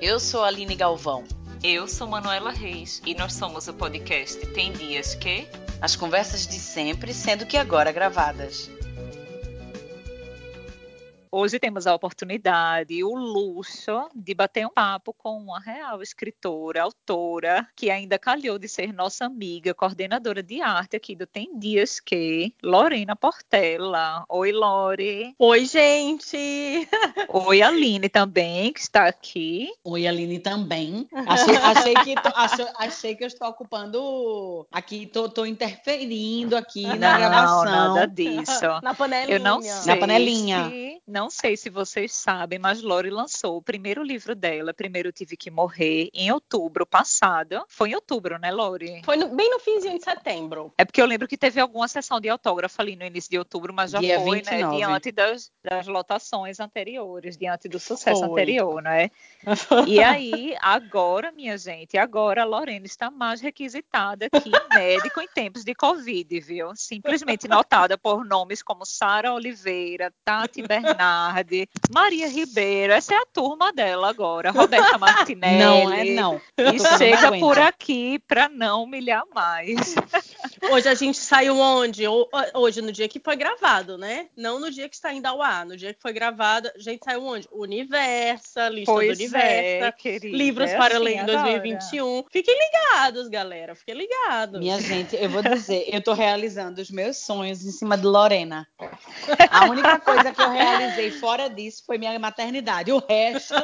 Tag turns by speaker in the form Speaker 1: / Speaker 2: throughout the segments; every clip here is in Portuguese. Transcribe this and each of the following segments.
Speaker 1: Eu sou a Aline Galvão.
Speaker 2: Eu sou Manuela Reis e nós somos o podcast Tem Dias Que.
Speaker 1: As conversas de sempre, sendo que agora gravadas.
Speaker 2: Hoje temos a oportunidade e o luxo de bater um papo com uma real escritora, autora, que ainda calhou de ser nossa amiga, coordenadora de arte aqui do Tem Dias Que, Lorena Portela. Oi, Lore.
Speaker 3: Oi, gente.
Speaker 2: Oi, Aline também, que está aqui.
Speaker 4: Oi, Aline também. Achei, achei que, tô, achei, achei, que eu estou ocupando aqui, estou interferindo aqui
Speaker 2: não,
Speaker 4: na gravação.
Speaker 2: Não, nada disso.
Speaker 3: Na panelinha.
Speaker 2: Eu não sei
Speaker 4: na panelinha.
Speaker 2: Se não sei se vocês sabem, mas Lori lançou o primeiro livro dela, Primeiro Tive Que Morrer, em outubro passado. Foi em outubro, né, Lori?
Speaker 3: Foi no, bem no finzinho de setembro.
Speaker 2: É porque eu lembro que teve alguma sessão de autógrafo ali no início de outubro, mas já
Speaker 4: Dia
Speaker 2: foi,
Speaker 4: 29.
Speaker 2: né? Diante das, das lotações anteriores, diante do sucesso
Speaker 3: Foi.
Speaker 2: anterior, não é? E aí, agora, minha gente, agora a Lorena está mais requisitada que médico em tempos de Covid, viu? Simplesmente notada por nomes como Sara Oliveira, Tati Bernardi, Maria Ribeiro. Essa é a turma dela agora. Roberta Martinelli.
Speaker 4: Não é não.
Speaker 2: E chega
Speaker 4: aguenta.
Speaker 2: por aqui para não humilhar mais.
Speaker 3: Hoje a gente saiu onde? Ho- Hoje, no dia que foi gravado, né? Não no dia que está indo ao ar. No dia que foi gravado, a gente saiu onde? Universa, lista
Speaker 2: Pois
Speaker 3: do Universa.
Speaker 2: é, querida.
Speaker 3: Livros
Speaker 2: é
Speaker 3: para
Speaker 2: assim
Speaker 3: ler em
Speaker 2: agora.
Speaker 3: 2021. Fiquem ligados, galera. Fiquem ligados.
Speaker 4: Minha gente, eu vou dizer, eu tô realizando os meus sonhos em cima de Lorena. A única coisa que eu realizei fora disso foi minha maternidade. O resto,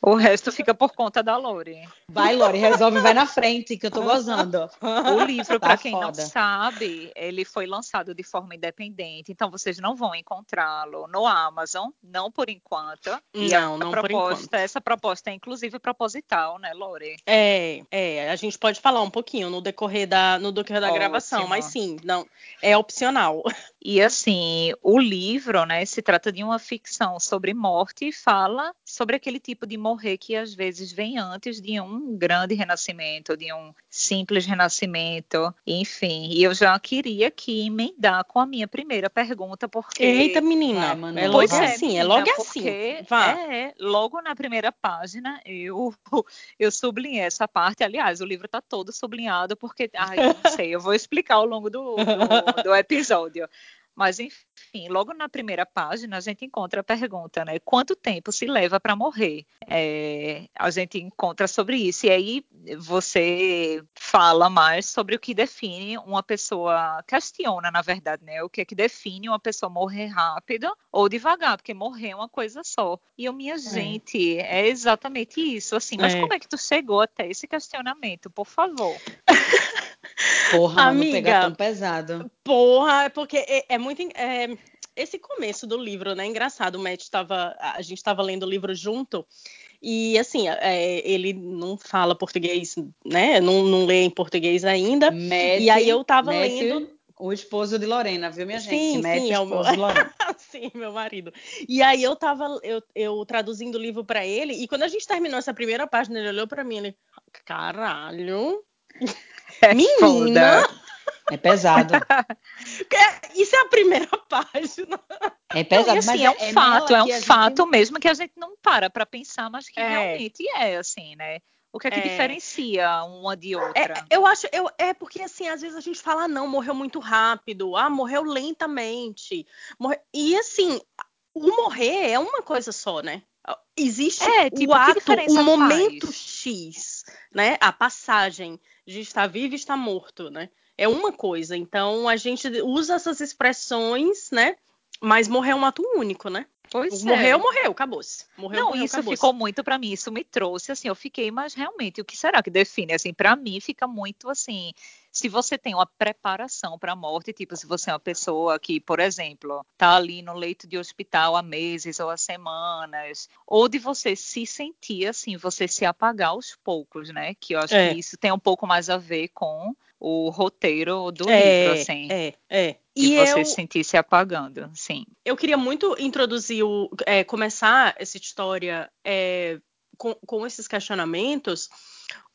Speaker 2: O resto fica por conta da Lore.
Speaker 4: vai, Lore, resolve, vai na frente, que eu tô gozando.
Speaker 2: O livro,
Speaker 4: Tá
Speaker 2: para quem não
Speaker 4: foda.
Speaker 2: sabe, ele foi lançado de forma independente, então vocês não vão encontrá-lo no Amazon, não por enquanto.
Speaker 3: Não, não por
Speaker 2: proposta,
Speaker 3: enquanto.
Speaker 2: essa proposta é inclusive proposital, né, Lore?
Speaker 3: É, é, a gente pode falar um pouquinho no decorrer da, no decorrer da
Speaker 2: Ótimo.
Speaker 3: gravação, mas sim, não, é opcional.
Speaker 2: E assim, o livro, né, se trata de uma ficção sobre morte e fala sobre aquele tipo de morrer que às vezes vem antes de um grande renascimento, de um simples renascimento, enfim. E eu já queria aqui emendar com a minha primeira pergunta, porque
Speaker 3: Eita, menina,
Speaker 4: Vai, Manu,
Speaker 3: é logo
Speaker 4: vai.
Speaker 3: assim, é logo
Speaker 2: porque
Speaker 3: assim. Vá.
Speaker 2: É, logo na primeira página eu eu sublinhei essa parte. Aliás, o livro está todo sublinhado porque, ai, eu não sei, eu vou explicar ao longo do, do, do episódio. Mas enfim, logo na primeira página a gente encontra a pergunta, né? Quanto tempo se leva para morrer? É, a gente encontra sobre isso e aí você fala mais sobre o que define uma pessoa, questiona na verdade, né? O que é que define uma pessoa morrer rápido ou devagar, porque morrer é uma coisa só. E eu, minha gente, é exatamente isso, assim. Mas
Speaker 3: É.
Speaker 2: como é que tu chegou até esse questionamento, por favor?
Speaker 4: Porra,
Speaker 3: Amiga.
Speaker 4: pegar tão pesado.
Speaker 3: Porra, é porque é, é muito. é, esse começo do livro, né? Engraçado, o Matt tava. A gente estava lendo o livro junto. E assim, é, ele não fala português, né? Não, não lê em português ainda.
Speaker 4: Matt,
Speaker 3: E aí eu tava
Speaker 4: Matt,
Speaker 3: lendo.
Speaker 4: O esposo de Lorena, viu, minha gente?
Speaker 3: Sim,
Speaker 4: Matt,
Speaker 3: sim, é o meu-
Speaker 4: de Lorena.
Speaker 3: Sim, meu marido. E aí eu tava eu, eu traduzindo o livro pra ele, e quando a gente terminou essa primeira página, ele olhou pra mim e ele, caralho,
Speaker 2: É
Speaker 3: menina,
Speaker 2: foda.
Speaker 4: É pesado.
Speaker 3: que- isso é a primeira página.
Speaker 4: É pesado,
Speaker 2: Não, assim,
Speaker 4: mas
Speaker 2: é um
Speaker 4: é
Speaker 2: fato, é um
Speaker 4: a gente-
Speaker 2: fato mesmo que a gente não para para pensar, mas que
Speaker 3: É.
Speaker 2: realmente é assim, né? O que é que
Speaker 3: É.
Speaker 2: diferencia uma de outra?
Speaker 3: É, eu acho, eu, é porque assim, às vezes a gente fala, ah, não, morreu muito rápido, ah, morreu lentamente. morre- E assim, o morrer é uma coisa só, né? Existe
Speaker 2: É, tipo,
Speaker 3: o ato, o momento
Speaker 2: faz?
Speaker 3: X, né? A passagem de estar vivo e estar morto, né? É uma coisa. Então a gente usa essas expressões, né? Mas morrer é um ato único, né?
Speaker 2: Pois
Speaker 3: morreu,
Speaker 2: é.
Speaker 3: morreu, acabou-se. Morreu,
Speaker 2: Não,
Speaker 3: morreu,
Speaker 2: isso ficou muito pra mim, isso me trouxe assim, eu fiquei, mas realmente, o que será que define assim? Para mim fica muito assim, se você tem uma preparação para a morte, tipo, se você é uma pessoa que, por exemplo, tá ali no leito de hospital há meses ou há semanas, ou de você se sentir assim, você se apagar aos poucos, né? Que eu acho
Speaker 3: É.
Speaker 2: que isso tem um pouco mais a ver com o roteiro do
Speaker 3: é,
Speaker 2: livro, assim.
Speaker 3: É, é.
Speaker 2: De
Speaker 3: E
Speaker 2: você
Speaker 3: eu,
Speaker 2: se sentir se apagando, sim.
Speaker 3: eu queria muito introduzir o, é, começar essa história é, com, com esses questionamentos,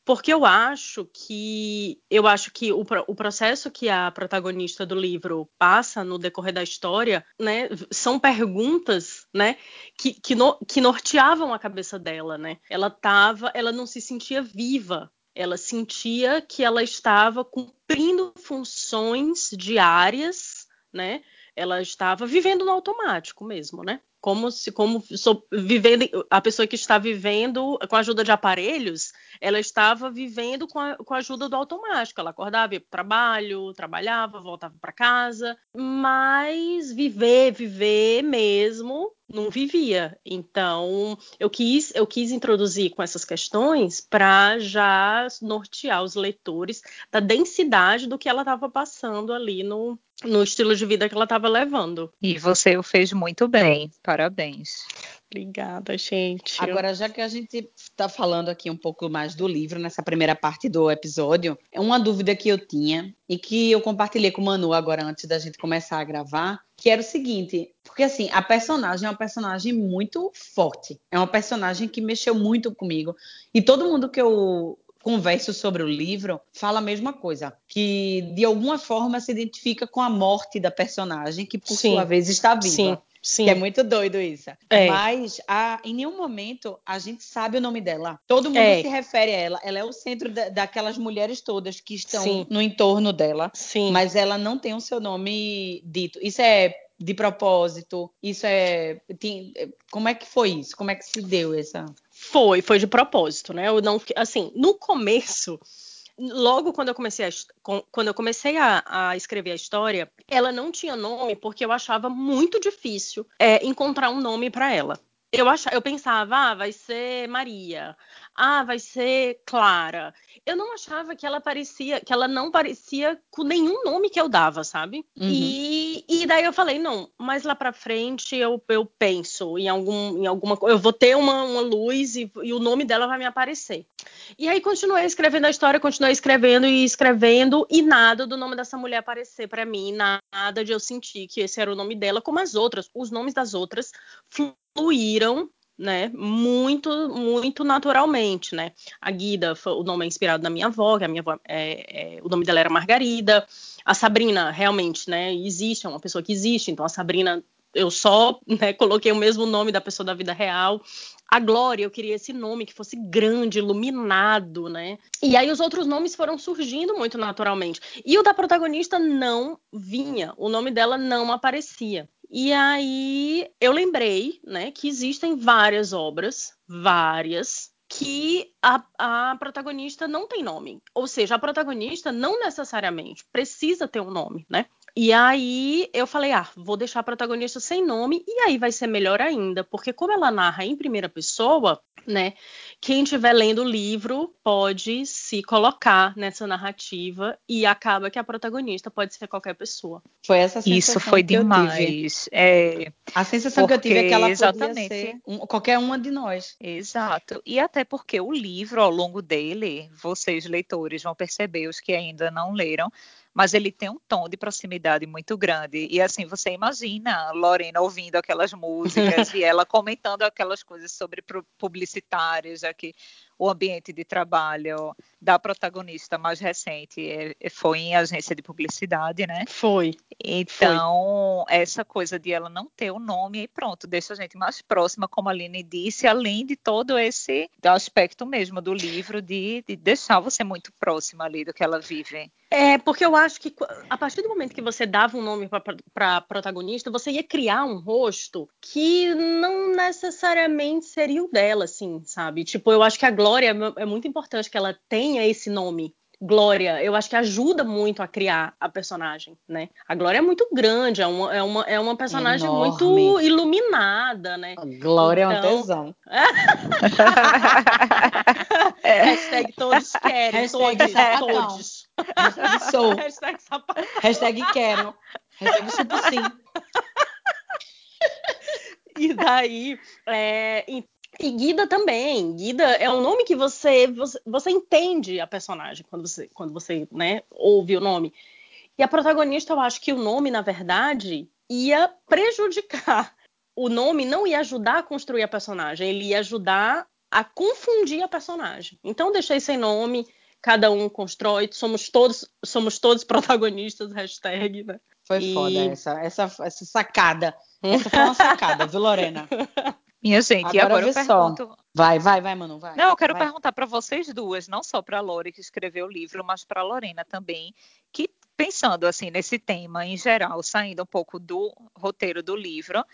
Speaker 3: porque eu acho que eu acho que o, o processo que a protagonista do livro passa no decorrer da história, né, são perguntas, né, que, que, no, que norteavam a cabeça dela, né? Ela tava, ela não se sentia viva ela sentia que ela estava cumprindo funções diárias, né? Ela estava vivendo no automático mesmo, né? Como se como so, vivendo a pessoa que está vivendo com a ajuda de aparelhos, ela estava vivendo com a, com a ajuda do automático. Ela acordava, ia para o trabalho, trabalhava, voltava para casa, mas viver, viver mesmo não vivia. Então, eu quis, eu quis introduzir com essas questões para já nortear os leitores da densidade do que ela estava passando ali no, no estilo de vida que ela estava levando.
Speaker 2: E você o fez muito bem. Parabéns.
Speaker 3: Obrigada, gente.
Speaker 4: Agora, já que a gente está falando aqui um pouco mais do livro, nessa primeira parte do episódio, é uma dúvida que eu tinha e que eu compartilhei com o Manu agora antes da gente começar a gravar, que era o seguinte, porque assim, a personagem é uma personagem muito forte, é uma personagem que mexeu muito comigo, e todo mundo que eu converso sobre o livro fala a mesma coisa, que de alguma forma se identifica com a morte da personagem, que por Sim. sua vez está viva. Sim. Sim. Que é muito doido isso. É. Mas a, em nenhum momento a gente sabe o nome dela. Todo mundo é. se refere a ela. Ela é o centro da, daquelas mulheres todas que estão Sim. no entorno dela. Sim. Mas ela não tem o seu nome dito. Isso é de propósito? Isso é. Tem, como é que foi isso? Como é que se deu essa?
Speaker 3: Foi, foi de propósito, né? Eu não, assim, no começo logo quando eu comecei a, quando eu comecei a, a, escrever a história, ela não tinha nome porque eu achava muito difícil é, encontrar um nome para ela. Eu, achava, eu pensava, ah, vai ser Maria, ah, vai ser Clara. Eu não achava que ela parecia, que ela não parecia com nenhum nome que eu dava, sabe? Uhum. E, e daí eu falei, não, mas lá pra frente eu, eu penso em, algum, em alguma coisa, eu vou ter uma, uma luz e, e o nome dela vai me aparecer. E aí continuei escrevendo a história, continuei escrevendo e escrevendo, e nada do nome dessa mulher aparecer para mim, nada de eu sentir que esse era o nome dela, como as outras, os nomes das outras fluíram né, muito, muito naturalmente, né. A Guida, o nome é inspirado na minha avó, que a minha avó, é, é, o nome dela era Margarida. A Sabrina, realmente, né, existe, é uma pessoa que existe, então a Sabrina, eu só né, coloquei o mesmo nome da pessoa da vida real. A Glória, eu queria esse nome que fosse grande, iluminado, né? E aí os outros nomes foram surgindo muito naturalmente. E o da protagonista não vinha, o nome dela não aparecia. E aí eu lembrei, né, que existem várias obras, várias, que a, a, protagonista não tem nome. Ou seja, a protagonista não necessariamente precisa ter um nome, né? E aí eu falei, ah, vou deixar a protagonista sem nome, e aí vai ser melhor ainda, porque como ela narra em primeira pessoa, né? Quem estiver lendo o livro pode se colocar nessa narrativa e acaba que a protagonista pode ser qualquer pessoa.
Speaker 2: Foi essa sensação Isso foi que demais.
Speaker 4: É, a sensação porque, que eu tive é que ela exatamente. podia ser um, qualquer uma de nós.
Speaker 2: Exato. E até porque o livro, ao longo dele, vocês leitores vão perceber, os que ainda não leram, mas ele tem um tom de proximidade muito grande. E assim, você imagina Lorena ouvindo aquelas músicas e ela comentando aquelas coisas sobre publicitários aqui o ambiente de trabalho da protagonista mais recente é, é, foi em agência de publicidade, né?
Speaker 3: Foi.
Speaker 2: Então, foi. essa coisa de ela não ter o nome e pronto, deixa a gente mais próxima, como a Aline disse, além de todo esse aspecto mesmo do livro, de, de deixar você muito próxima ali do que ela vive.
Speaker 3: É, porque eu acho que a partir do momento que você dava um nome para protagonista, você ia criar um rosto que não necessariamente seria o dela, assim, sabe? Tipo, eu acho que a Glória é muito importante que ela tenha esse nome. Glória, eu acho que ajuda muito a criar a personagem, né? A Glória é muito grande, é uma, é uma, é uma personagem Enorme. muito iluminada, né?
Speaker 4: A Glória então... é um então, tesão.
Speaker 3: é. Hashtag todos querem, Hashtag todos, sapatão. todos.
Speaker 4: Hashtag sou. Hashtag sapatão. Hashtag quero. Hashtag chupo sim.
Speaker 3: E daí, é, e Guida também. Guida é um nome que você, você, você entende a personagem quando você, quando você né, ouve o nome. E a protagonista, eu acho que o nome, na verdade, ia prejudicar. O nome não ia ajudar a construir a personagem, ele ia ajudar a confundir a personagem. Então deixei sem nome, cada um constrói, somos todos, somos todos protagonistas, hashtag, né?
Speaker 4: Foi e... foda essa, essa, essa sacada. Essa foi uma sacada, viu, Lorena?
Speaker 2: Minha gente, agora, agora eu pergunto.
Speaker 4: Só. Vai, vai, vai, Manu, vai.
Speaker 2: Não, eu quero
Speaker 4: vai.
Speaker 2: perguntar para vocês duas, não só para a Lore que escreveu o livro, mas para a Lorena também, que pensando assim nesse tema em geral, saindo um pouco do roteiro do livro,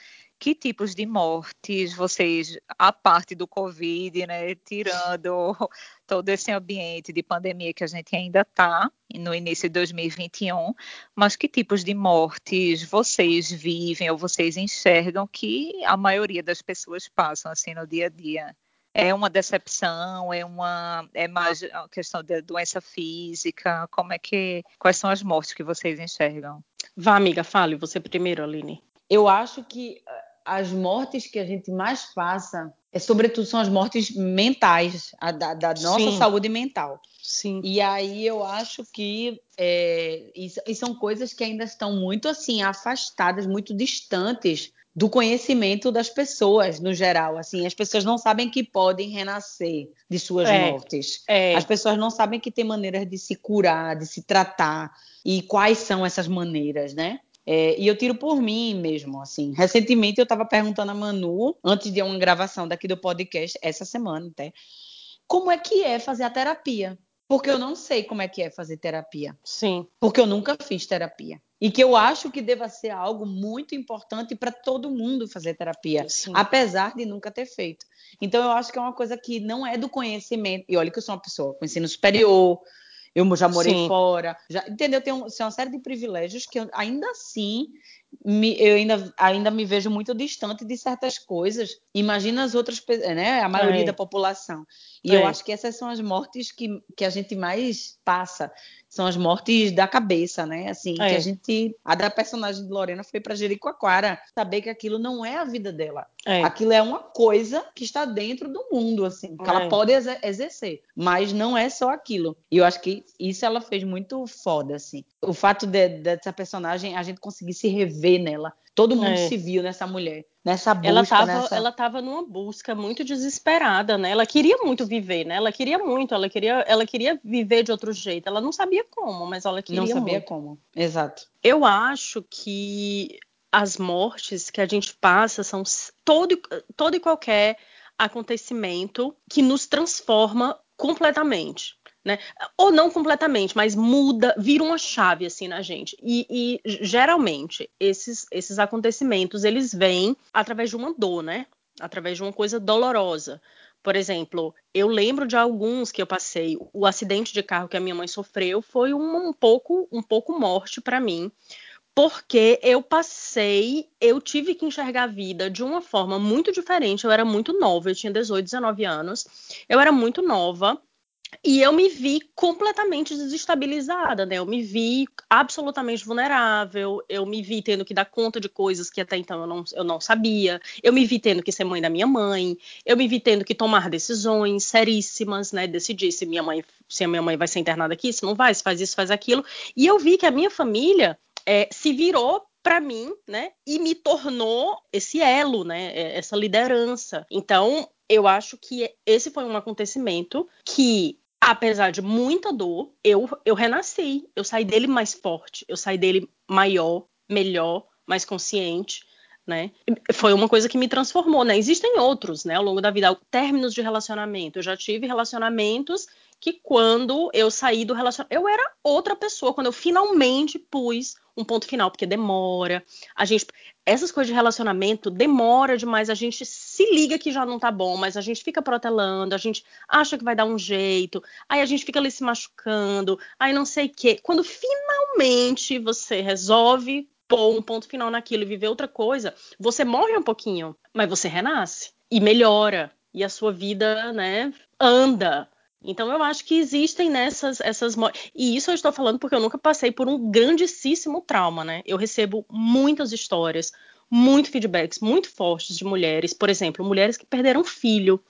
Speaker 2: que tipos de mortes vocês, a parte do Covid, né, tirando todo esse ambiente de pandemia que a gente ainda está no início de 2021, mas que tipos de mortes vocês vivem ou vocês enxergam que a maioria das pessoas passam assim no dia a dia? é uma decepção, é uma é mais uma questão de doença física, como é que quais são as mortes que vocês enxergam?
Speaker 3: Vá, amiga, fale você primeiro, Aline.
Speaker 4: Eu acho que as mortes que a gente mais passa, é, sobretudo, são as mortes mentais, a, da, da, nossa Sim. saúde mental.
Speaker 3: Sim.
Speaker 4: E aí eu acho que é, e, e são coisas que ainda estão muito assim afastadas, muito distantes do conhecimento das pessoas no geral. Assim, as pessoas não sabem que podem renascer de suas é, mortes. É. As pessoas não sabem que tem maneiras de se curar, de se tratar e quais são essas maneiras, né? É, e eu tiro por mim mesmo, assim. Recentemente eu estava perguntando a Manu, antes de uma gravação daqui do podcast, essa semana até, como é que é fazer a terapia? Porque eu não sei como é que é fazer terapia.
Speaker 3: Sim.
Speaker 4: Porque eu nunca fiz terapia. E que eu acho que deva ser algo muito importante para todo mundo fazer terapia, Sim. apesar de nunca ter feito. Então eu acho que é uma coisa que não é do conhecimento. E olha que eu sou uma pessoa com ensino superior, eu já morei Sim. fora, já, entendeu? Tem, um, tem uma série de privilégios que eu, ainda assim me, eu ainda, ainda me vejo muito distante de certas coisas. Imagina as outras pessoas, né? A maioria é. da população. E é. eu acho que essas são as mortes que, que a gente mais passa. São as mortes da cabeça, né? Assim, é. que a gente. A da personagem de Lorena foi para Jericoacoara. Saber que aquilo não é a vida dela. É. Aquilo é uma coisa que está dentro do mundo, assim, que ela é. pode exercer. Mas não é só aquilo. E eu acho que isso ela fez muito foda, assim. O fato de, dessa personagem, a gente conseguir se rever nela. Todo mundo é. se viu nessa mulher, nessa busca.
Speaker 3: Ela estava
Speaker 4: nessa...
Speaker 3: ela tava numa busca muito desesperada, né? Ela queria muito viver, né? Ela queria muito, ela queria, ela queria viver de outro jeito. Ela não sabia como, mas ela queria
Speaker 4: Não sabia
Speaker 3: muito.
Speaker 4: como, exato.
Speaker 3: Eu acho que as mortes que a gente passa são todo, todo e qualquer acontecimento que nos transforma completamente né? Ou não completamente, mas muda, vira uma chave assim na gente. E, e, geralmente esses, esses acontecimentos eles vêm através de uma dor, né? Através de uma coisa dolorosa. Por exemplo, eu lembro de alguns que eu passei. O acidente de carro que a minha mãe sofreu foi um, um pouco um pouco morte para mim, porque eu passei, eu tive que enxergar a vida de uma forma muito diferente. Eu era muito nova, eu tinha 18, 19 anos. Eu era muito nova e eu me vi completamente desestabilizada, né? Eu me vi absolutamente vulnerável, eu me vi tendo que dar conta de coisas que até então eu não, eu não sabia, eu me vi tendo que ser mãe da minha mãe, eu me vi tendo que tomar decisões seríssimas, né? Decidir se minha mãe, se a minha mãe vai ser internada aqui, se não vai, se faz isso, faz aquilo. E eu vi que a minha família é, se virou para mim, né? E me tornou esse elo, né? É, essa liderança. Então, eu acho que esse foi um acontecimento que apesar de muita dor, eu, eu renasci. Eu saí dele mais forte, eu saí dele maior, melhor, mais consciente. Né? Foi uma coisa que me transformou, né? Existem outros, né, ao longo da vida, términos de relacionamento. Eu já tive relacionamentos que quando eu saí do relacionamento, eu era outra pessoa quando eu finalmente pus um ponto final, porque demora. A gente essas coisas de relacionamento demora demais, a gente se liga que já não tá bom, mas a gente fica protelando, a gente acha que vai dar um jeito, aí a gente fica ali se machucando, aí não sei o quê. Quando finalmente você resolve pôr um ponto final naquilo e viver outra coisa, você morre um pouquinho, mas você renasce e melhora e a sua vida, né, anda. Então eu acho que existem nessas essas e isso eu estou falando porque eu nunca passei por um grandíssimo trauma, né? Eu recebo muitas histórias, muito feedbacks muito fortes de mulheres, por exemplo, mulheres que perderam filho,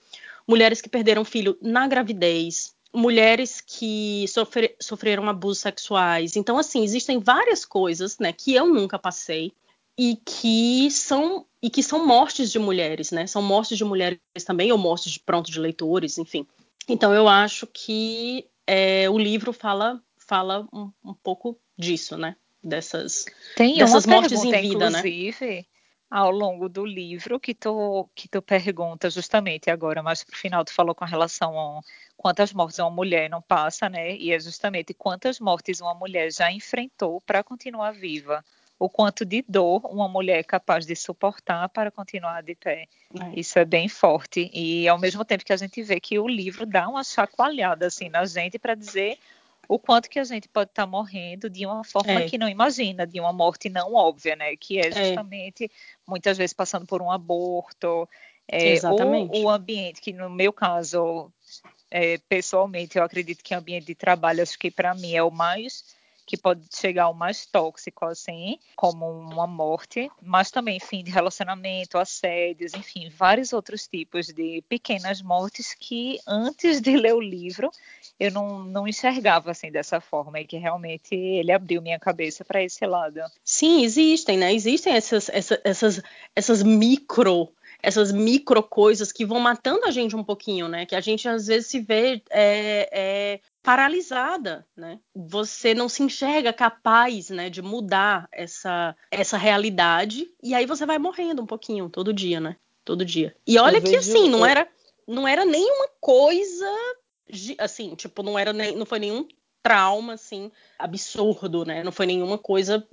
Speaker 3: mulheres que perderam filho na gravidez, mulheres que sofre, sofreram abusos sexuais. Então assim, existem várias coisas, né, que eu nunca passei e que são e que são mortes de mulheres, né? São mortes de mulheres também ou mortes de pronto de leitores, enfim. Então eu acho que é, o livro fala fala um, um, pouco disso, né? Dessas
Speaker 2: Tem
Speaker 3: dessas
Speaker 2: uma
Speaker 3: mortes
Speaker 2: pergunta,
Speaker 3: em vida, né?
Speaker 2: inclusive, ao longo do livro que tu que tu pergunta justamente agora, mas pro final tu falou com relação a quantas mortes uma mulher não passa, né? E é justamente quantas mortes uma mulher já enfrentou para continuar viva o quanto de dor uma mulher é capaz de suportar para continuar de pé. É. Isso é bem forte. E ao mesmo tempo que a gente vê que o livro dá uma chacoalhada assim na gente para dizer o quanto que a gente pode estar tá morrendo de uma forma é. que não imagina, de uma morte não óbvia, né? Que é, é. justamente é. muitas vezes passando por um aborto, é, Exatamente. ou o ambiente que no meu caso, é, pessoalmente, eu acredito que o ambiente de trabalho, acho que para mim é o mais que pode chegar ao mais tóxico, assim, como uma morte, mas também fim de relacionamento, assédios, enfim, vários outros tipos de pequenas mortes que antes de ler o livro eu não, não enxergava assim dessa forma e que realmente ele abriu minha cabeça para esse lado.
Speaker 3: Sim, existem, né? Existem essas, essas, essas, essas micro essas micro coisas que vão matando a gente um pouquinho, né? Que a gente às vezes se vê é, é, paralisada, né? Você não se enxerga capaz, né, de mudar essa essa realidade e aí você vai morrendo um pouquinho todo dia, né? Todo dia. E olha eu que vejo... assim, não era não era nenhuma coisa assim, tipo, não era nem, não foi nenhum trauma assim absurdo, né? Não foi nenhuma coisa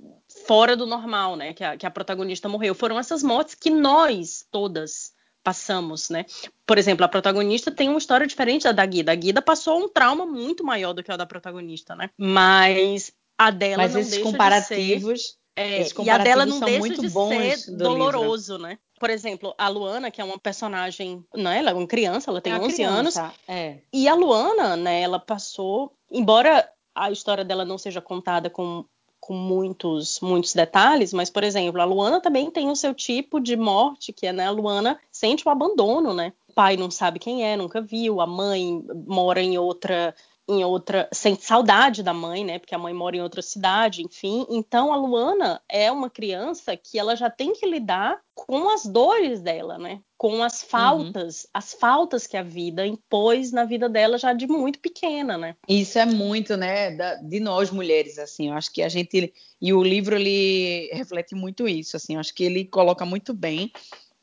Speaker 3: fora do normal, né? Que a, que a protagonista morreu. Foram essas mortes que nós todas passamos, né? Por exemplo, a protagonista tem uma história diferente da da Guida. A Guida passou um trauma muito maior do que a da protagonista, né? Mas a dela
Speaker 4: Mas
Speaker 3: não
Speaker 4: esses
Speaker 3: deixa
Speaker 4: comparativos,
Speaker 3: de ser... É, esses comparativos e a dela não deixa de ser doloroso, livro. né? Por exemplo, a Luana, que é uma personagem, não é? Ela é uma criança, ela tem é 11 criança, anos.
Speaker 4: É.
Speaker 3: E a Luana, né, ela passou, embora a história dela não seja contada com com muitos, muitos detalhes, mas, por exemplo, a Luana também tem o seu tipo de morte, que é, né, a Luana sente o abandono, né? O pai não sabe quem é, nunca viu, a mãe mora em outra em outra, sente saudade da mãe, né? Porque a mãe mora em outra cidade, enfim. Então a Luana é uma criança que ela já tem que lidar com as dores dela, né? Com as uhum. faltas, uhum. as faltas que a vida impôs na vida dela já de muito pequena, né?
Speaker 4: Isso é muito, né, da, de nós mulheres, assim. Eu acho que a gente e o livro ele reflete muito isso, assim. Eu acho que ele coloca muito bem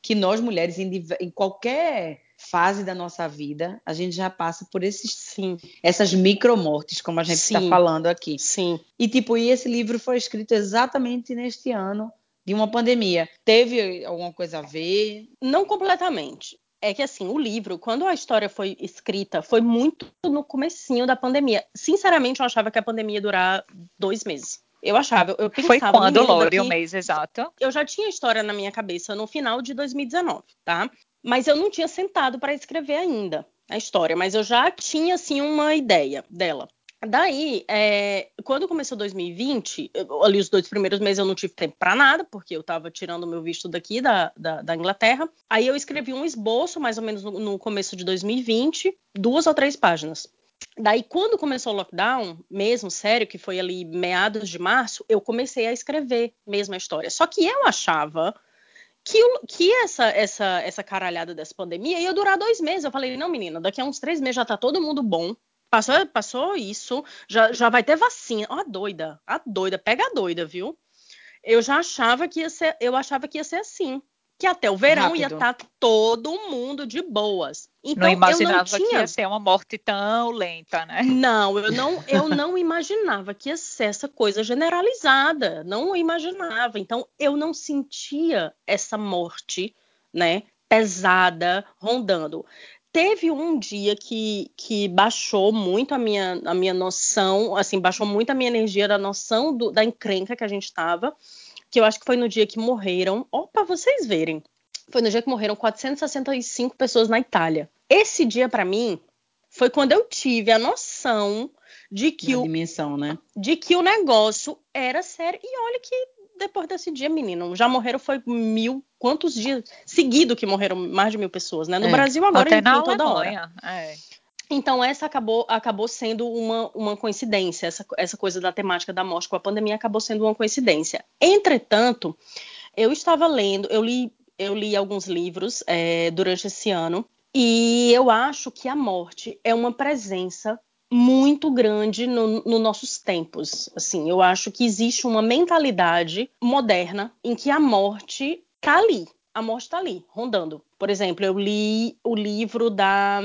Speaker 4: que nós mulheres em, em qualquer fase da nossa vida, a gente já passa por esses sim, essas micromortes, como a gente está falando aqui.
Speaker 3: Sim.
Speaker 4: E tipo, e esse livro foi escrito exatamente neste ano de uma pandemia. Teve alguma coisa a ver?
Speaker 3: Não completamente. É que assim, o livro, quando a história foi escrita, foi muito no comecinho da pandemia. Sinceramente, eu achava que a pandemia ia durar dois meses. Eu achava, eu pensava...
Speaker 2: Foi quando, Lore, o mês exato?
Speaker 3: Eu já tinha a história na minha cabeça no final de 2019, tá? Mas eu não tinha sentado para escrever ainda a história, mas eu já tinha assim uma ideia dela. Daí, é, quando começou 2020, eu, ali os dois primeiros meses eu não tive tempo para nada, porque eu estava tirando o meu visto daqui da, da, da, Inglaterra. Aí eu escrevi um esboço, mais ou menos no, no começo de 2020, duas ou três páginas. Daí, quando começou o lockdown, mesmo sério, que foi ali meados de março, eu comecei a escrever mesmo a história. Só que eu achava que, que essa, essa, essa caralhada dessa pandemia ia durar dois meses. Eu falei, não, menina, daqui a uns três meses já tá todo mundo bom. Passou, passou isso, já, já vai ter vacina. Ó, a doida, a doida, pega a doida, viu? Eu já achava que ia ser, eu achava que ia ser assim que até o verão Rápido. ia estar tá todo mundo de boas. Então,
Speaker 2: não imaginava
Speaker 3: eu não tinha...
Speaker 2: que ia ser uma morte tão lenta, né?
Speaker 3: Não, eu não, eu não imaginava que ia ser essa coisa generalizada. Não imaginava. Então, eu não sentia essa morte, né, pesada, rondando. Teve um dia que, que baixou muito a minha, a minha noção, assim, baixou muito a minha energia da noção do, da encrenca que a gente estava que eu acho que foi no dia que morreram, ó, para vocês verem, foi no dia que morreram 465 pessoas na Itália. Esse dia para mim foi quando eu tive a noção de que
Speaker 4: a
Speaker 3: o
Speaker 4: dimensão, né?
Speaker 3: De que o negócio era sério. E olha que depois desse dia, menino, já morreram foi mil, quantos dias seguido que morreram mais de mil pessoas, né? No é. Brasil agora
Speaker 2: Até na
Speaker 3: toda
Speaker 2: Alemanha.
Speaker 3: hora. É. Então, essa acabou, acabou sendo uma, uma coincidência, essa, essa coisa da temática da morte com a pandemia acabou sendo uma coincidência. Entretanto, Eu estava lendo, eu li, eu li alguns livros é, durante esse ano e eu acho que a morte é uma presença muito grande nos no nossos tempos. Assim, eu acho que existe uma mentalidade moderna em que a morte tá ali. A morte está ali, rondando. Por exemplo, eu li o livro da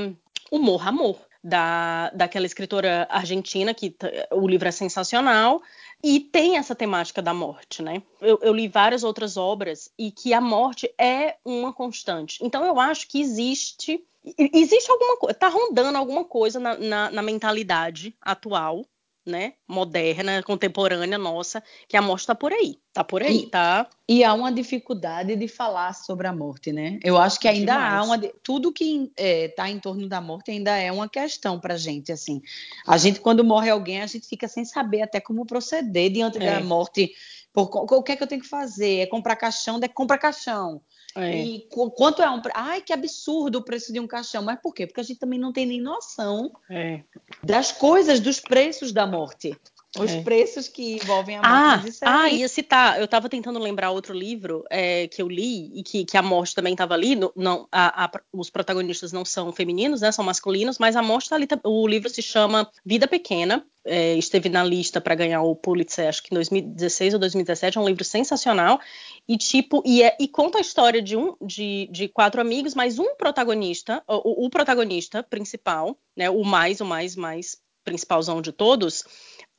Speaker 3: Humor Amor, da, daquela escritora argentina, que o livro é sensacional, e tem essa temática da morte, né? Eu, eu, li várias outras obras e que a morte é uma constante. Então eu acho que existe existe alguma coisa, tá rondando alguma coisa na, na, na mentalidade atual né, moderna, contemporânea nossa, que a morte está por aí, está por aí,
Speaker 4: e,
Speaker 3: tá?
Speaker 4: E há uma dificuldade de falar sobre a morte, né? Eu acho que ainda Demais. há uma tudo que está é, tá em torno da morte ainda é uma questão para gente, assim. A gente quando morre alguém a gente fica sem saber até como proceder diante é. da morte. Por, o que é que eu tenho que fazer? É comprar caixão? É comprar caixão. É. E quanto é um. Ai, que absurdo o preço de um caixão. Mas por quê? Porque a gente também não tem nem noção
Speaker 3: é.
Speaker 4: das coisas, dos preços da morte. Os é. preços que envolvem a
Speaker 3: morte. Ah, ah ia citar. Eu estava tentando lembrar outro livro é, que eu li e que, que a morte também estava ali. No, não, a, a, os protagonistas não são femininos, né? São masculinos, mas a morte está ali. O livro se chama Vida Pequena. É, esteve na lista para ganhar o Pulitzer, acho que em 2016 ou 2017. É um livro sensacional. E tipo, e, é, e conta a história de um de, de quatro amigos, mas um protagonista, o, o protagonista principal, né? O mais, o mais, mais principalzão de todos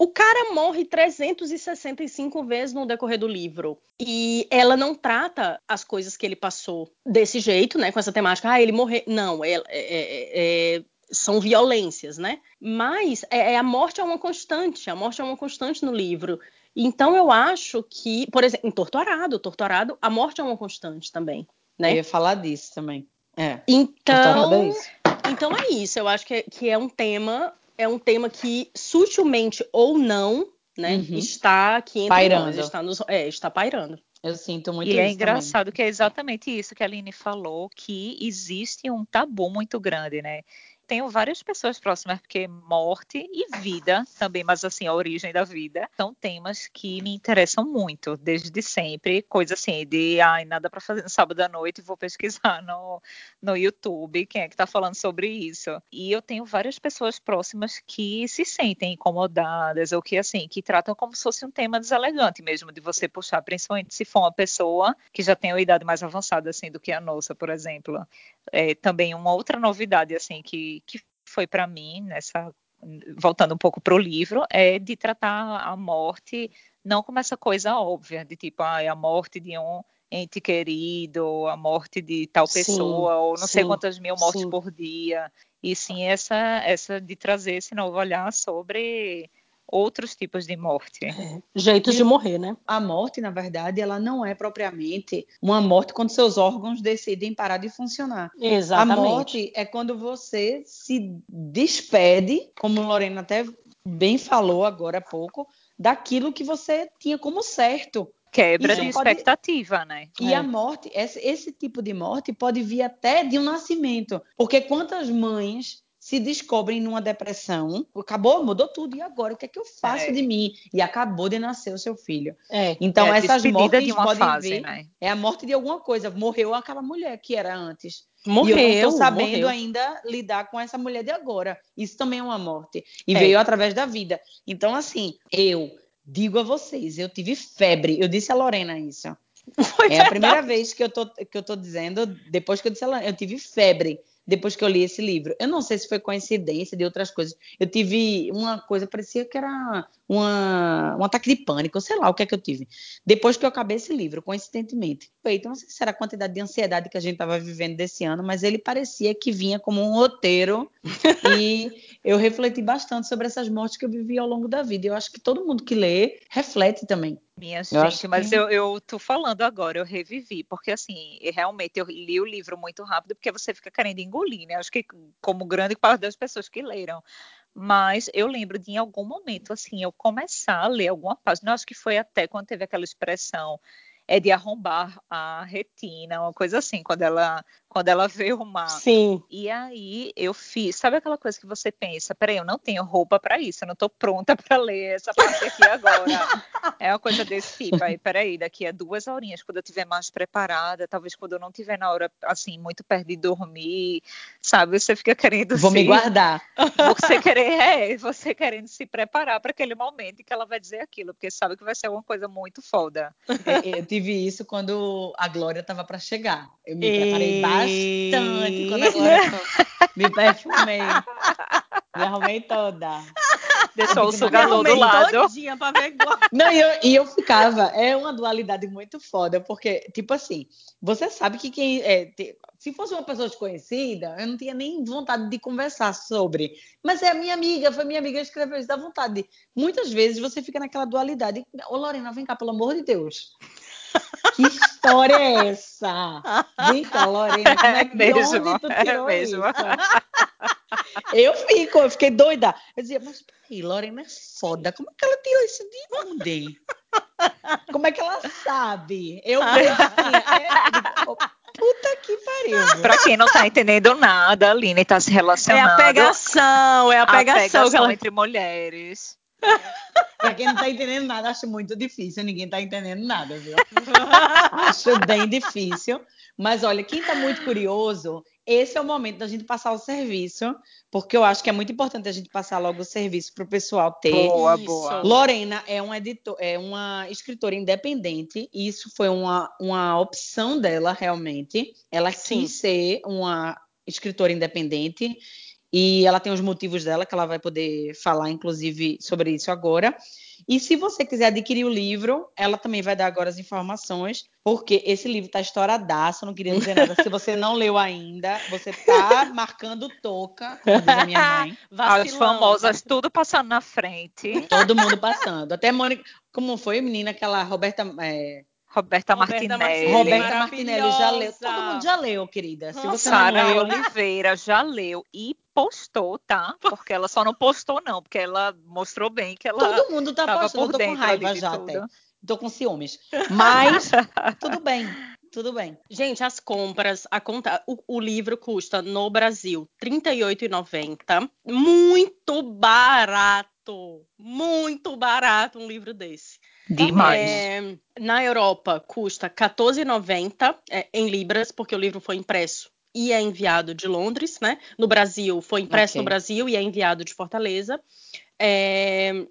Speaker 3: o cara morre 365 vezes no decorrer do livro. E ela não trata as coisas que ele passou desse jeito, né? Com essa temática, ah, ele morreu. Não, é, é, é, é são violências, né? Mas é, é, a morte é uma constante, a morte é uma constante no livro. Então eu acho que, por exemplo, em Torturado, Torturado, a morte é uma constante também, né?
Speaker 4: Eu ia falar disso também.
Speaker 3: É. Então, é isso. então é isso. Eu acho que, que é um tema é um tema que sutilmente ou não, né, uhum. está aqui entre
Speaker 4: pairando.
Speaker 3: nós, está, nos, é, está pairando.
Speaker 4: Eu sinto muito
Speaker 2: e
Speaker 4: é
Speaker 2: isso. E é engraçado também. que é exatamente isso que a Aline falou, que existe um tabu muito grande, né? Tenho várias pessoas próximas, porque morte e vida também, mas assim, a origem da vida, são temas que me interessam muito, desde sempre. Coisa assim, de ai, nada para fazer no sábado à noite, vou pesquisar no, no YouTube quem é que está falando sobre isso. E eu tenho várias pessoas próximas que se sentem incomodadas, ou que assim, que tratam como se fosse um tema deselegante mesmo, de você puxar, principalmente se for uma pessoa que já tem uma idade mais avançada assim do que a nossa, por exemplo. É, também uma outra novidade assim que que foi para mim nessa voltando um pouco para o livro é de tratar a morte não como essa coisa óbvia de tipo ah, a morte de um ente querido, a morte de tal pessoa, sim, ou não sim, sei quantas mil mortes sim. por dia, e sim essa, essa de trazer esse novo olhar sobre outros tipos de morte. É,
Speaker 3: jeitos e de morrer, né?
Speaker 4: A morte, na verdade, ela não é propriamente uma morte quando seus órgãos decidem parar de funcionar.
Speaker 3: Exatamente.
Speaker 4: A morte é quando você se despede, como Lorena até bem falou agora há pouco, daquilo que você tinha como certo.
Speaker 2: Quebra de expectativa, né?
Speaker 4: E é. a morte, esse, esse tipo de morte pode vir até de um nascimento. Porque quantas mães se descobrem numa depressão, acabou, mudou tudo, e agora? O que é que eu faço é. de mim? E acabou de nascer o seu filho.
Speaker 3: É.
Speaker 4: Então,
Speaker 3: é,
Speaker 4: essas mortes de podem
Speaker 2: fase,
Speaker 4: vir,
Speaker 2: né?
Speaker 4: é a morte de alguma coisa. Morreu aquela mulher que era antes.
Speaker 3: Morreu,
Speaker 4: e eu não tô sabendo
Speaker 3: morreu.
Speaker 4: ainda lidar com essa mulher de agora. Isso também é uma morte. E é. veio através da vida. Então, assim, eu digo a vocês, eu tive febre. Eu disse a Lorena isso. Foi é verdade. a primeira vez que eu, tô, que eu tô dizendo, depois que eu disse a Lorena, eu tive febre depois que eu li esse livro. Eu não sei se foi coincidência de outras coisas. Eu tive uma coisa, parecia que era uma, um ataque de pânico, sei lá o que é que eu tive. Depois que eu acabei esse livro, coincidentemente. Então, não sei se era a quantidade de ansiedade que a gente estava vivendo desse ano, mas ele parecia que vinha como um roteiro. e eu refleti bastante sobre essas mortes que eu vivi ao longo da vida. Eu acho que todo mundo que lê reflete também.
Speaker 2: Minha eu gente, mas que... eu, eu tô falando agora, eu revivi, porque assim, realmente eu li o livro muito rápido, porque você fica querendo engolir, né? Acho que como grande parte das pessoas que leram. Mas eu lembro de em algum momento, assim, eu começar a ler alguma página, eu acho que foi até quando teve aquela expressão é de arrombar a retina, uma coisa assim, quando ela quando ela vê o mar.
Speaker 3: Sim.
Speaker 2: E aí eu fiz, sabe aquela coisa que você pensa, peraí, eu não tenho roupa para isso, eu não estou pronta para ler essa parte aqui agora. é uma coisa desse tipo. Aí, peraí, daqui a duas horinhas, quando eu estiver mais preparada, talvez quando eu não estiver na hora, assim, muito perto de dormir, sabe? Você fica querendo
Speaker 4: Vou
Speaker 2: se...
Speaker 4: me guardar.
Speaker 2: Você querer, é, você querendo se preparar para aquele momento em que ela vai dizer aquilo, porque sabe que vai ser uma coisa muito foda.
Speaker 4: É, Eu tive isso quando a Glória estava para chegar. Eu me preparei bastante quando a Glória me perfumei. Me arrumei toda.
Speaker 2: Deixou o sugador do lado.
Speaker 3: todinha pra ver igual.
Speaker 4: Não, e eu, e eu ficava, é uma dualidade muito foda, porque, tipo assim, você sabe que quem. é, te- se fosse uma pessoa desconhecida, eu não tinha nem vontade de conversar sobre. Mas é a minha amiga, foi minha amiga que escreveu isso, dá vontade. de- Muitas vezes você fica naquela dualidade. Ô, Lorena, vem cá, pelo amor de Deus. Que história é essa? Vem cá, Lorena, como é,
Speaker 2: É
Speaker 4: de
Speaker 2: mesmo,
Speaker 4: onde tu
Speaker 2: é
Speaker 4: tirou
Speaker 2: mesmo.
Speaker 4: isso? Eu fico, eu fiquei doida. Eu dizia, mas peraí, Lorena é foda. Como é que ela tirou isso de onde? Como é que ela sabe? Eu assim, é, puta que pariu.
Speaker 2: Pra quem não tá entendendo nada, a Aline tá se
Speaker 3: É
Speaker 2: relacionando.
Speaker 3: a pegação, é a
Speaker 2: a
Speaker 3: pegação,
Speaker 2: pegação
Speaker 3: que ela...
Speaker 2: entre mulheres.
Speaker 4: Pra quem não tá entendendo nada, acho muito difícil. Ninguém tá entendendo nada, viu? acho bem difícil. Mas olha, quem tá muito curioso, esse é o momento da gente passar o serviço, porque eu acho que é muito importante a gente passar logo o serviço pro pessoal ter.
Speaker 2: Boa,
Speaker 3: Isso.
Speaker 2: boa.
Speaker 4: Lorena é uma editor, é uma escritora independente, e isso foi uma, uma opção dela realmente. Ela
Speaker 3: Sim.
Speaker 4: quis ser uma escritora independente e ela tem os motivos dela que ela vai poder falar, inclusive, sobre isso agora. E se você quiser adquirir o livro, ela também vai dar agora as informações, porque esse livro está estouradaço, não queria dizer nada. Se você não leu ainda, você está marcando toca, como diz a minha mãe.
Speaker 2: As famosas, tudo passando na frente.
Speaker 4: Todo mundo passando. Até Mônica. Como foi, menina? Aquela Roberta. é,
Speaker 2: Roberta,
Speaker 3: Roberta
Speaker 2: Martinelli.
Speaker 3: Martinelli.
Speaker 4: Roberta Martinelli já leu. Todo mundo já leu, querida. Se você não
Speaker 2: Sara
Speaker 4: leu.
Speaker 2: Oliveira já leu e postou, tá? Porque ela só não postou, não, porque ela mostrou bem que ela
Speaker 4: Todo mundo tá
Speaker 2: tava
Speaker 4: passando. Eu
Speaker 2: por
Speaker 4: tô com raiva já
Speaker 2: tudo.
Speaker 4: até. Tô com ciúmes. Mas tudo bem. Tudo bem.
Speaker 3: Gente, as compras, a conta, o, o livro custa no Brasil R$ 38,90. Muito barato. Muito barato um livro desse.
Speaker 2: Demais.
Speaker 3: É, na Europa custa R$ 14,90 é, em libras, porque o livro foi impresso e é enviado de Londres, né? No Brasil, foi impresso
Speaker 4: Ok.
Speaker 3: no Brasil e é enviado de Fortaleza. É,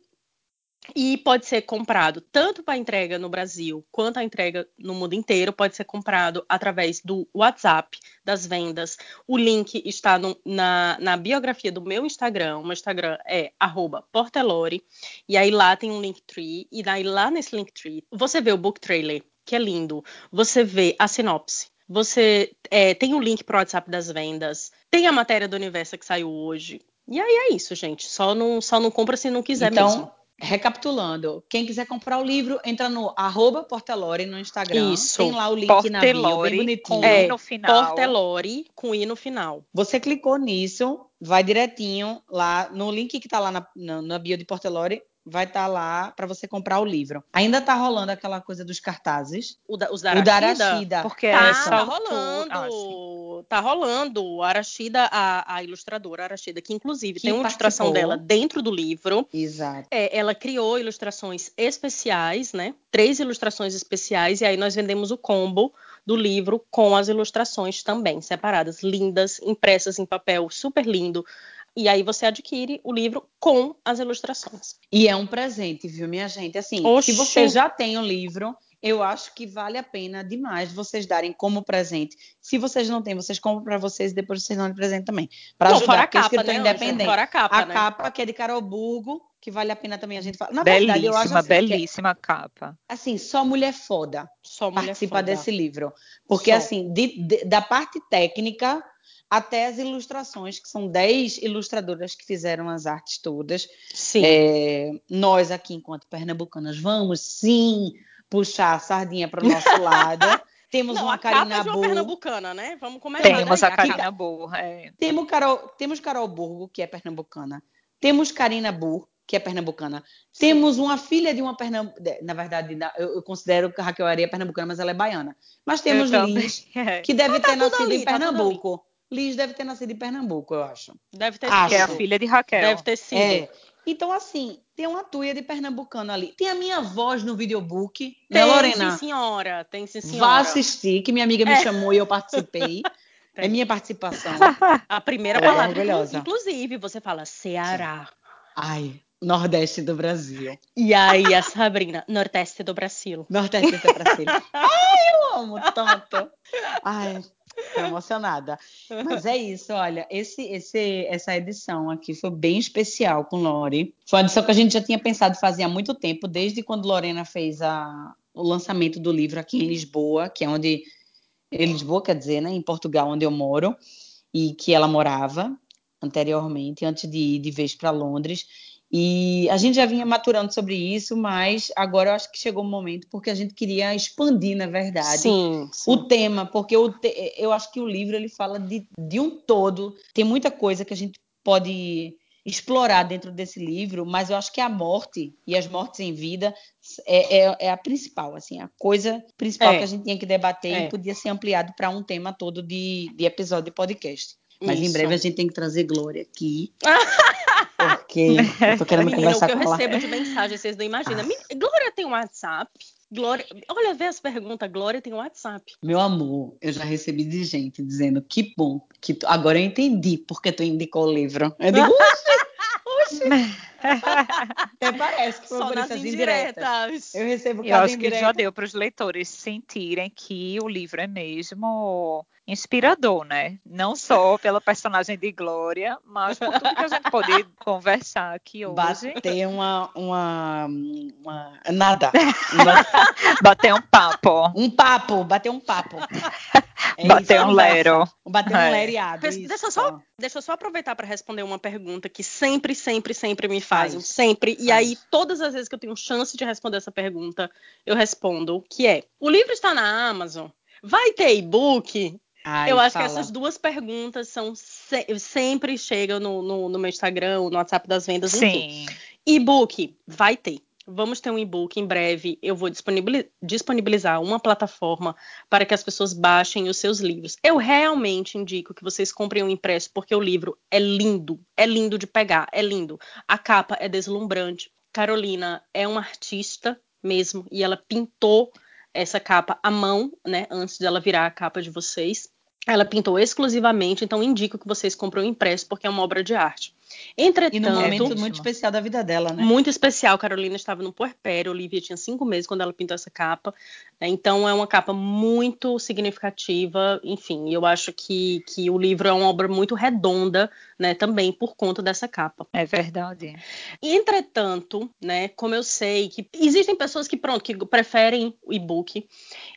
Speaker 3: e pode ser comprado tanto para entrega no Brasil quanto a entrega no mundo inteiro. Pode ser comprado através do WhatsApp das vendas. O link está no- na, na biografia do meu Instagram. O meu Instagram é arroba Portelore. E aí lá tem um Linktree. E daí lá nesse Linktree você vê o book trailer, que é lindo. Você vê a sinopse. Você é, tem o link para o WhatsApp das vendas. Tem a matéria do universo que saiu hoje. E aí é isso, gente. Só não, só não compra se não quiser
Speaker 4: então,
Speaker 3: mesmo.
Speaker 4: Recapitulando, quem quiser comprar o livro, entra no arroba Portelore no Instagram.
Speaker 3: Isso.
Speaker 4: Tem lá o link na bio, bem
Speaker 2: Portelore
Speaker 4: bonitinho.
Speaker 2: com
Speaker 3: É,
Speaker 2: I no final.
Speaker 3: Portelore com i no final.
Speaker 4: Você clicou nisso, vai direitinho lá no link que tá lá na, na, na bio de Portelore, vai estar lá para você comprar o livro. Ainda tá rolando aquela coisa dos cartazes.
Speaker 3: O da, os da
Speaker 4: O da
Speaker 3: Arashida.
Speaker 4: Arashida.
Speaker 2: Porque
Speaker 3: Tá,
Speaker 2: é
Speaker 3: tá
Speaker 2: só
Speaker 3: rolando.
Speaker 2: Ah,
Speaker 3: tá rolando. A Arashida, a, a ilustradora Arashida, que inclusive
Speaker 4: Que
Speaker 3: tem uma ilustração
Speaker 4: participou.
Speaker 3: dela dentro do livro.
Speaker 4: Exato.
Speaker 3: É, ela criou ilustrações especiais, né? Três ilustrações especiais, e aí nós vendemos o combo do livro com as ilustrações também, separadas, lindas, impressas em papel, super lindo. E aí você adquire o livro com as ilustrações.
Speaker 4: E é um presente, viu, minha gente? Assim,
Speaker 3: Oxi.
Speaker 4: se você já tem o livro, eu acho que vale a pena demais vocês darem como presente. Se vocês não têm, vocês compram para vocês e depois vocês dão de presente também. Para
Speaker 3: Não,
Speaker 4: ajudar,
Speaker 3: fora a capa, né?
Speaker 4: independente.
Speaker 3: Fora a capa,
Speaker 4: a
Speaker 3: né?
Speaker 4: capa que é de Carol Burgo, que vale a pena também a gente falar. Na verdade, eu acho
Speaker 2: belíssima,
Speaker 4: assim, que é-
Speaker 2: belíssima capa.
Speaker 4: assim, só mulher foda
Speaker 3: Só mulher
Speaker 4: participa
Speaker 3: foda.
Speaker 4: desse livro. Porque,
Speaker 3: Só.
Speaker 4: assim, de- de- da parte técnica até as ilustrações, que são 10 ilustradoras que fizeram as artes todas.
Speaker 3: Sim.
Speaker 4: É, nós aqui, enquanto pernambucanas, vamos sim puxar a sardinha para o nosso lado. Temos
Speaker 3: Não,
Speaker 4: uma Karina
Speaker 3: é
Speaker 4: Burgo.
Speaker 3: pernambucana, né? Vamos começar
Speaker 2: Temos
Speaker 3: daí.
Speaker 2: a Karina Burra. É.
Speaker 4: Temos Carol, temos Carol Burgo, que é pernambucana. Temos Karina Burgo, que é pernambucana. Temos uma filha de uma pernambucana. Na verdade, eu, considero que a Raquel Aria é pernambucana, mas ela é baiana. Mas temos Liz, que deve ter tá nascido ali, em tá Pernambuco. Liz deve ter nascido em Pernambuco, eu acho.
Speaker 3: Deve ter
Speaker 2: sido. Que é a filha de Raquel.
Speaker 3: Deve ter sido. É.
Speaker 4: Então, assim, tem uma tuia de pernambucano ali. Tem a minha voz no videobook,
Speaker 3: né, tem, né, Lorena? Sim, senhora. Tem, sim, senhora.
Speaker 4: Vá assistir, que minha amiga me é. chamou e eu participei. É minha participação.
Speaker 3: A primeira é palavra, orgulhosa. inclusive, você fala Ceará.
Speaker 4: Ai, Nordeste do Brasil.
Speaker 3: E aí, a Sabrina, Nordeste do Brasil.
Speaker 4: Nordeste do Brasil. Ai, eu amo tanto. Ai, tô emocionada. Mas é isso, olha, esse, esse, essa edição aqui foi bem especial com Lore. Foi uma edição que a gente já tinha pensado fazer há muito tempo, desde quando Lorena fez a, o lançamento do livro aqui em Lisboa, que é onde em Lisboa, quer dizer, né, em Portugal, onde eu moro, e que ela morava anteriormente, antes de ir de vez para Londres. E a gente já vinha maturando sobre isso, mas agora eu acho que chegou o momento porque a gente queria expandir, na verdade,
Speaker 3: sim, sim.
Speaker 4: o tema, porque eu, te, eu acho que o livro ele fala de, de um todo, tem muita coisa que a gente pode explorar dentro desse livro, mas eu acho que a morte e as mortes em vida é, é, é a principal, assim, a coisa principal é. que a gente tinha que debater e é. podia ser ampliado para um tema todo de, de episódio de podcast. Mas Isso. em breve a gente tem que trazer Glória aqui. porque eu tô querendo Menina, conversar
Speaker 3: com ela.
Speaker 4: O
Speaker 3: que eu recebo de mensagem, vocês não imaginam. Ah. Glória tem um WhatsApp? Glória, olha, vê as perguntas. Glória tem um WhatsApp.
Speaker 4: Meu amor, eu já recebi de gente dizendo que bom, que tu... agora eu entendi porque tu indicou o livro. Eu digo, oxe, oxe. Até parece que foi Só nas indiretas. indiretas. Eu recebo cada
Speaker 2: Eu acho indireta. que já deu para os leitores sentirem que o livro é mesmo inspirador, né? Não só pela personagem de Glória, mas por tudo que a gente pode conversar aqui hoje.
Speaker 4: Bater uma, uma, uma nada.
Speaker 2: bater um papo.
Speaker 4: Um papo, bater um papo.
Speaker 2: É bater isso, um lero.
Speaker 4: Bater um é. lereado.
Speaker 3: Deixa eu, só, deixa eu só aproveitar para responder uma pergunta que sempre, sempre, sempre me fazem. Faz. Sempre. Faz. E aí, todas as vezes que eu tenho chance de responder essa pergunta, eu respondo, que é, o livro está na Amazon? Vai ter e-book? Ai, eu acho fala. que essas duas perguntas são se sempre chegam no, no, no, meu Instagram, no WhatsApp das vendas, Sim. E-book, vai ter. Vamos ter um e-book em breve. Eu vou disponibilizar uma plataforma para que as pessoas baixem os seus livros. Eu realmente indico que vocês comprem um impresso, porque o livro é lindo, é lindo de pegar, é lindo. A capa é deslumbrante. Carolina é uma artista mesmo, e ela pintou essa capa à mão, né, antes dela virar a capa de vocês. Ela pintou exclusivamente, então indico que vocês comprem o impresso, porque é uma obra de arte. Entretanto, e num
Speaker 4: momento muito especial da vida dela, né?
Speaker 3: Muito especial. Carolina estava no puerpério, Olivia tinha cinco meses quando ela pintou essa capa. Né? Então é uma capa muito significativa. Enfim, eu acho que, que o livro é uma obra muito redonda, né? Também por conta dessa capa.
Speaker 2: É verdade.
Speaker 3: Entretanto, né? Como eu sei que existem pessoas que pronto que preferem o e-book,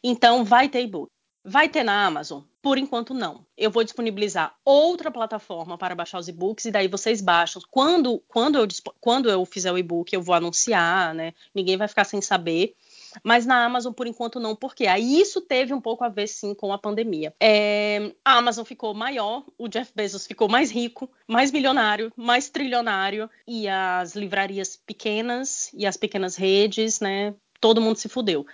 Speaker 3: então vai ter e-book. Vai ter na Amazon? Por enquanto, não. Eu vou disponibilizar outra plataforma para baixar os e-books e daí vocês baixam. Quando, quando, eu, quando eu fizer o e-book, eu vou anunciar, né? Ninguém vai ficar sem saber. Mas na Amazon, por enquanto, não, porque aí isso teve um pouco a ver, sim, com a pandemia. É, a Amazon ficou maior, o Jeff Bezos ficou mais rico, mais milionário, mais trilionário, e as livrarias pequenas e as pequenas redes, né? Todo mundo se fudeu.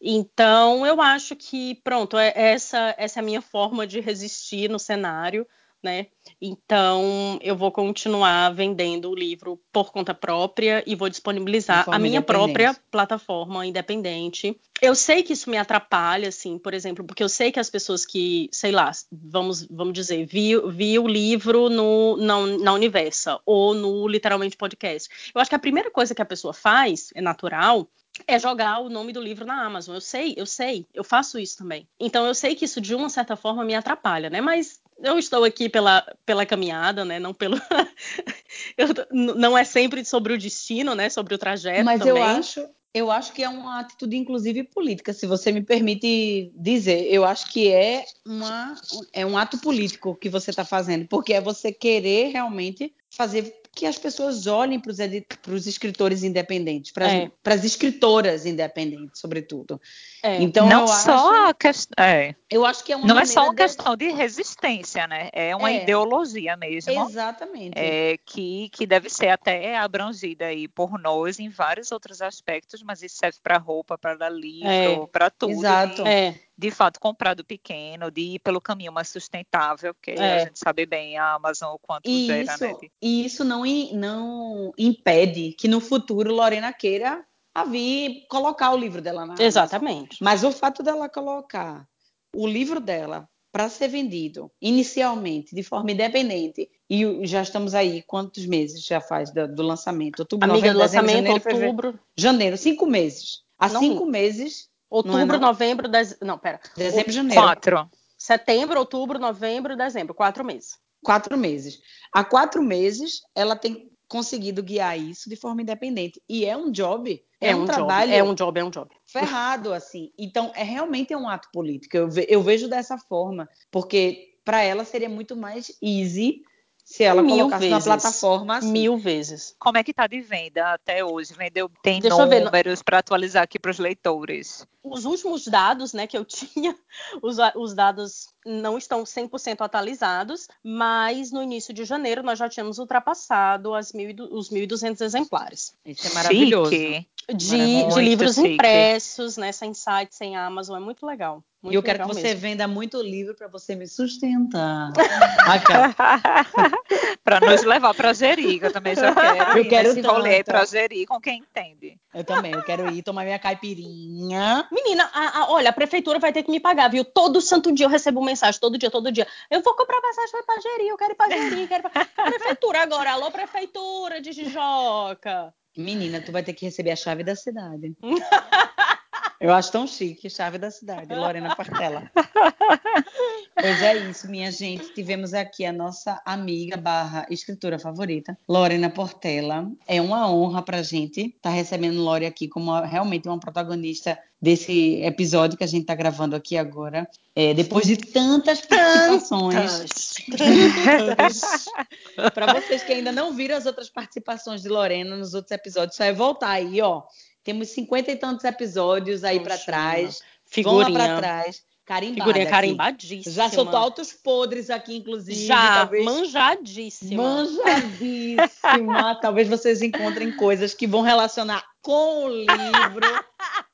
Speaker 3: Então, eu acho que, pronto, é, essa, essa é a minha forma de resistir no cenário, né? Então, eu vou continuar vendendo o livro por conta própria e vou disponibilizar a minha própria plataforma independente. Eu sei que isso me atrapalha, assim, por exemplo, porque eu sei que as pessoas que, sei lá, vamos, vamos dizer, vi, vi o livro no, na, na Universa ou no Literalmente Podcast. Eu acho que a primeira coisa que a pessoa faz, é natural, é jogar o nome do livro na Amazon. Eu sei, eu sei, eu faço isso também. Então eu sei que isso de uma certa forma me atrapalha, né? Mas eu estou aqui pela, pela caminhada, né? Não pelo. eu, não é sempre sobre o destino, né? Sobre o trajeto.
Speaker 4: Mas
Speaker 3: também.
Speaker 4: eu acho, eu acho que é uma atitude, inclusive, política, se você me permite dizer. Eu acho que é, uma, é um ato político que você está fazendo, porque é você querer realmente fazer que as pessoas olhem para os escritores independentes, para
Speaker 3: É.
Speaker 4: as escritoras independentes, sobretudo.
Speaker 3: É.
Speaker 4: Então,
Speaker 2: não
Speaker 4: eu
Speaker 2: só
Speaker 4: acho,
Speaker 2: a questão. É.
Speaker 4: eu acho que é uma
Speaker 2: Não é só uma
Speaker 4: de-
Speaker 2: questão de resistência, né? É uma
Speaker 4: É.
Speaker 2: ideologia mesmo.
Speaker 4: Exatamente.
Speaker 2: é, que, que deve ser até abrangida aí por nós em vários outros aspectos, mas isso serve para roupa, para livro,
Speaker 3: É.
Speaker 2: para tudo.
Speaker 4: Exato.
Speaker 2: De,
Speaker 3: É.
Speaker 2: de fato, comprar do pequeno, de ir pelo caminho mais sustentável, porque
Speaker 3: É.
Speaker 2: a gente sabe bem a Amazon o quanto
Speaker 4: E
Speaker 2: gera,
Speaker 4: isso,
Speaker 2: né?
Speaker 4: e isso não, não impede que no futuro Lorena queira a vir colocar o livro dela na.
Speaker 3: Exatamente.
Speaker 4: Mas o fato dela colocar o livro dela para ser vendido inicialmente de forma independente e já estamos aí quantos meses já faz do, do lançamento? Outubro,
Speaker 3: Amiga,
Speaker 4: novembro, dezembro,
Speaker 3: lançamento
Speaker 4: janeiro, fevereiro.
Speaker 3: outubro,
Speaker 4: Janeiro, cinco meses. Há
Speaker 3: Não
Speaker 4: cinco meses,
Speaker 3: outubro,
Speaker 4: não?
Speaker 3: novembro, dez... não, pera.
Speaker 4: dezembro, janeiro.
Speaker 2: Quatro.
Speaker 3: Setembro, outubro, novembro, dezembro, quatro meses.
Speaker 4: Quatro meses. Há quatro meses, ela tem conseguido guiar isso de forma independente. E é um job, é, um, trabalho
Speaker 3: job, é um job, é um job.
Speaker 4: ferrado, assim. Então, é realmente é um ato político. Eu, ve- eu vejo dessa forma, porque para ela seria muito mais easy se ela
Speaker 3: Mil
Speaker 4: colocasse na
Speaker 3: vezes.
Speaker 4: plataforma assim.
Speaker 3: Mil vezes.
Speaker 2: Como é que tá de venda até hoje? Vendeu, tem
Speaker 3: Deixa eu ver,
Speaker 2: números para atualizar aqui para os leitores.
Speaker 3: Os últimos dados né, que eu tinha, os, os dados não estão 100% atualizados, mas no início de janeiro nós já tínhamos ultrapassado as mil, e os 1.200 exemplares.
Speaker 4: Isso é maravilhoso.
Speaker 2: Chique.
Speaker 3: De, de livros
Speaker 2: chique.
Speaker 3: impressos, né, sem site, sem Amazon, é muito legal. Muito
Speaker 4: E eu quero que você
Speaker 3: mesmo.
Speaker 4: venda muito livro para você me sustentar.
Speaker 2: Para nos levar para Jerico, eu também já quero
Speaker 4: Eu
Speaker 2: ir
Speaker 4: quero
Speaker 2: rolê
Speaker 4: tanto.
Speaker 2: para Jerico com quem entende.
Speaker 4: Eu também, eu quero ir tomar minha caipirinha.
Speaker 3: Menina, a- a- olha, a prefeitura vai ter que me pagar, viu? Todo santo dia eu recebo mensagem, todo dia, todo dia. Eu vou comprar passagem pra Jeri, eu quero ir pra Jeri, quero ir pra... Prefeitura agora, alô, prefeitura de Jijoca.
Speaker 4: Menina, tu vai ter que receber a chave da cidade. Eu acho tão chique, chave da cidade, Lorena Portela. Pois é isso, minha gente. Tivemos aqui a nossa amiga barra escritora favorita, Lorena Portela. É uma honra pra gente estar recebendo Lore aqui como realmente uma protagonista desse episódio que a gente está gravando aqui agora. É, depois de tantas participações. Para vocês que ainda não viram as outras participações de Lorena nos outros episódios, só é voltar aí, ó. Temos cinquenta e tantos episódios aí para trás.
Speaker 3: Figurinha.
Speaker 4: Vão lá para trás. Carimbada
Speaker 3: Figurinha carimbadíssima.
Speaker 4: Já soltou altos podres aqui, inclusive.
Speaker 3: Já,
Speaker 4: talvez...
Speaker 3: manjadíssima.
Speaker 4: Manjadíssima. talvez vocês encontrem coisas que vão relacionar com o livro.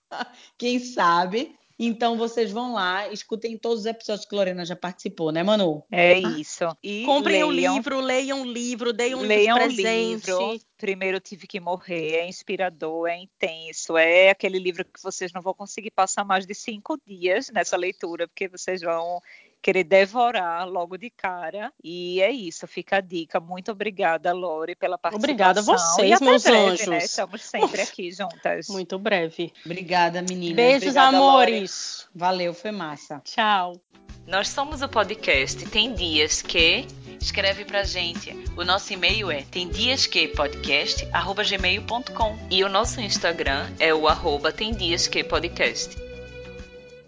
Speaker 4: Quem sabe? Então vocês vão lá, escutem todos os episódios que Lorena já participou, né, Manu?
Speaker 2: É isso. E
Speaker 3: Comprem o
Speaker 2: leiam,
Speaker 3: livro, leiam o livro, deem um
Speaker 2: leiam o
Speaker 3: presente.
Speaker 2: livro. Primeiro eu tive que morrer. É inspirador, é intenso. É aquele livro que vocês não vão conseguir passar mais de cinco dias nessa leitura, porque vocês vão querer devorar logo de cara. E é isso, fica a dica. Muito obrigada, Lore, pela participação.
Speaker 3: Obrigada a vocês,
Speaker 2: e até
Speaker 3: meus
Speaker 2: breve,
Speaker 3: anjos.
Speaker 2: Né? Estamos sempre aqui juntas.
Speaker 3: Muito breve.
Speaker 4: Obrigada, menina.
Speaker 3: Beijos,
Speaker 2: Obrigada,
Speaker 3: amores.
Speaker 4: Valeu, foi massa.
Speaker 3: Tchau.
Speaker 1: Nós somos o podcast Tem Dias Que. Escreve pra gente. O nosso e-mail é temdiasquepodcast.gmail.com e o nosso Instagram é o arroba Tem Dias Que Podcast.